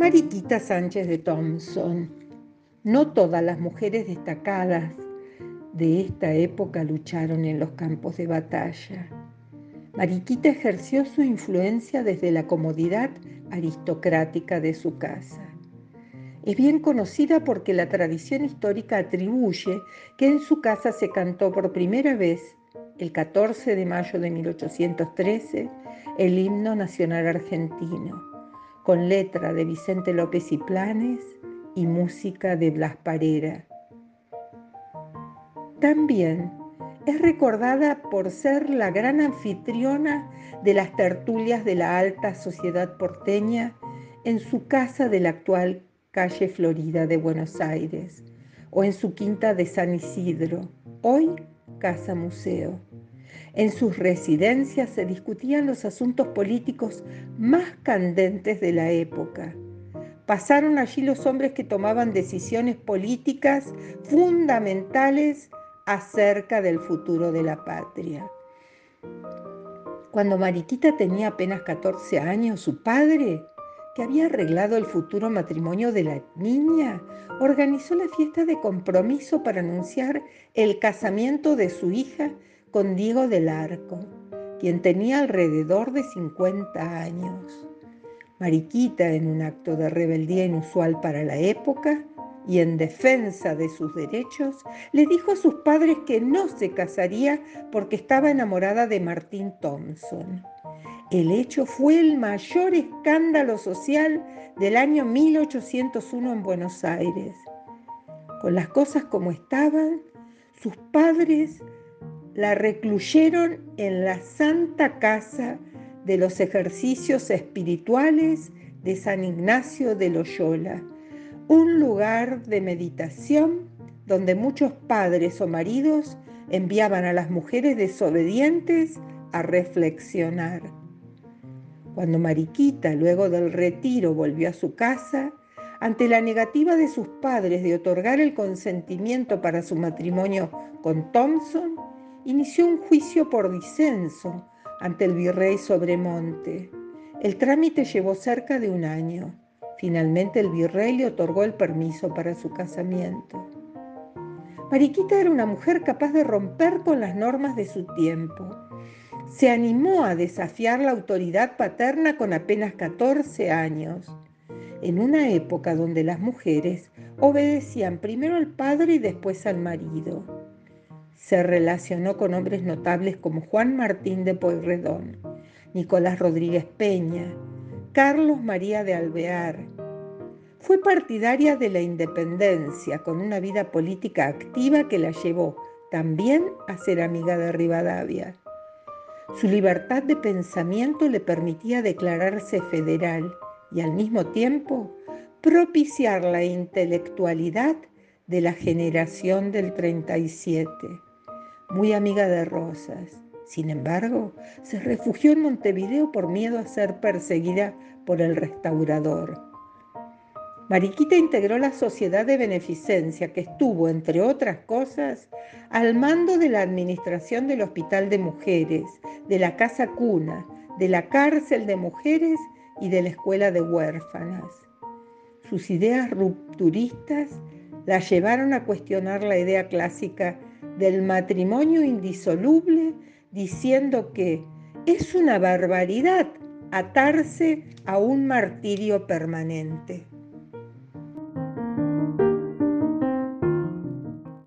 Mariquita Sánchez de Thompson. No todas las mujeres destacadas de esta época lucharon en los campos de batalla. Mariquita ejerció su influencia desde la comodidad aristocrática de su casa. Es bien conocida porque la tradición histórica atribuye que en su casa se cantó por primera vez, el 14 de mayo de 1813, el himno nacional argentino, con letra de Vicente López y Planes y música de Blas Parera. También es recordada por ser la gran anfitriona de las tertulias de la alta sociedad porteña en su casa de la actual calle Florida de Buenos Aires, o en su quinta de San Isidro, hoy Casa Museo. En sus residencias se discutían los asuntos políticos más candentes de la época. Pasaron allí los hombres que tomaban decisiones políticas fundamentales acerca del futuro de la patria. Cuando Mariquita tenía apenas 14 años, su padre que había arreglado el futuro matrimonio de la niña, organizó la fiesta de compromiso para anunciar el casamiento de su hija con Diego del Arco, quien tenía alrededor de 50 años. Mariquita, en un acto de rebeldía inusual para la época y en defensa de sus derechos, le dijo a sus padres que no se casaría porque estaba enamorada de Martín Thompson. El hecho fue el mayor escándalo social del año 1801 en Buenos Aires. Con las cosas como estaban, sus padres la recluyeron en la Santa Casa de los Ejercicios Espirituales de San Ignacio de Loyola, un lugar de meditación donde muchos padres o maridos enviaban a las mujeres desobedientes a reflexionar. Cuando Mariquita, luego del retiro, volvió a su casa, ante la negativa de sus padres de otorgar el consentimiento para su matrimonio con Thompson, inició un juicio por disenso ante el virrey Sobremonte. El trámite llevó cerca de un año. Finalmente el virrey le otorgó el permiso para su casamiento. Mariquita era una mujer capaz de romper con las normas de su tiempo se animó a desafiar la autoridad paterna con apenas 14 años, en una época donde las mujeres obedecían primero al padre y después al marido. Se relacionó con hombres notables como Juan Martín de Pueyrredón, Nicolás Rodríguez Peña, Carlos María de Alvear. Fue partidaria de la independencia, con una vida política activa que la llevó también a ser amiga de Rivadavia. Su libertad de pensamiento le permitía declararse federal y al mismo tiempo propiciar la intelectualidad de la generación del 37. Muy amiga de Rosas. Sin embargo, se refugió en Montevideo por miedo a ser perseguida por el restaurador. Mariquita integró la Sociedad de Beneficencia, que estuvo, entre otras cosas, al mando de la administración del Hospital de Mujeres, de la Casa Cuna, de la Cárcel de Mujeres y de la Escuela de Huérfanas. Sus ideas rupturistas la llevaron a cuestionar la idea clásica del matrimonio indisoluble, diciendo que es una barbaridad atarse a un martirio permanente.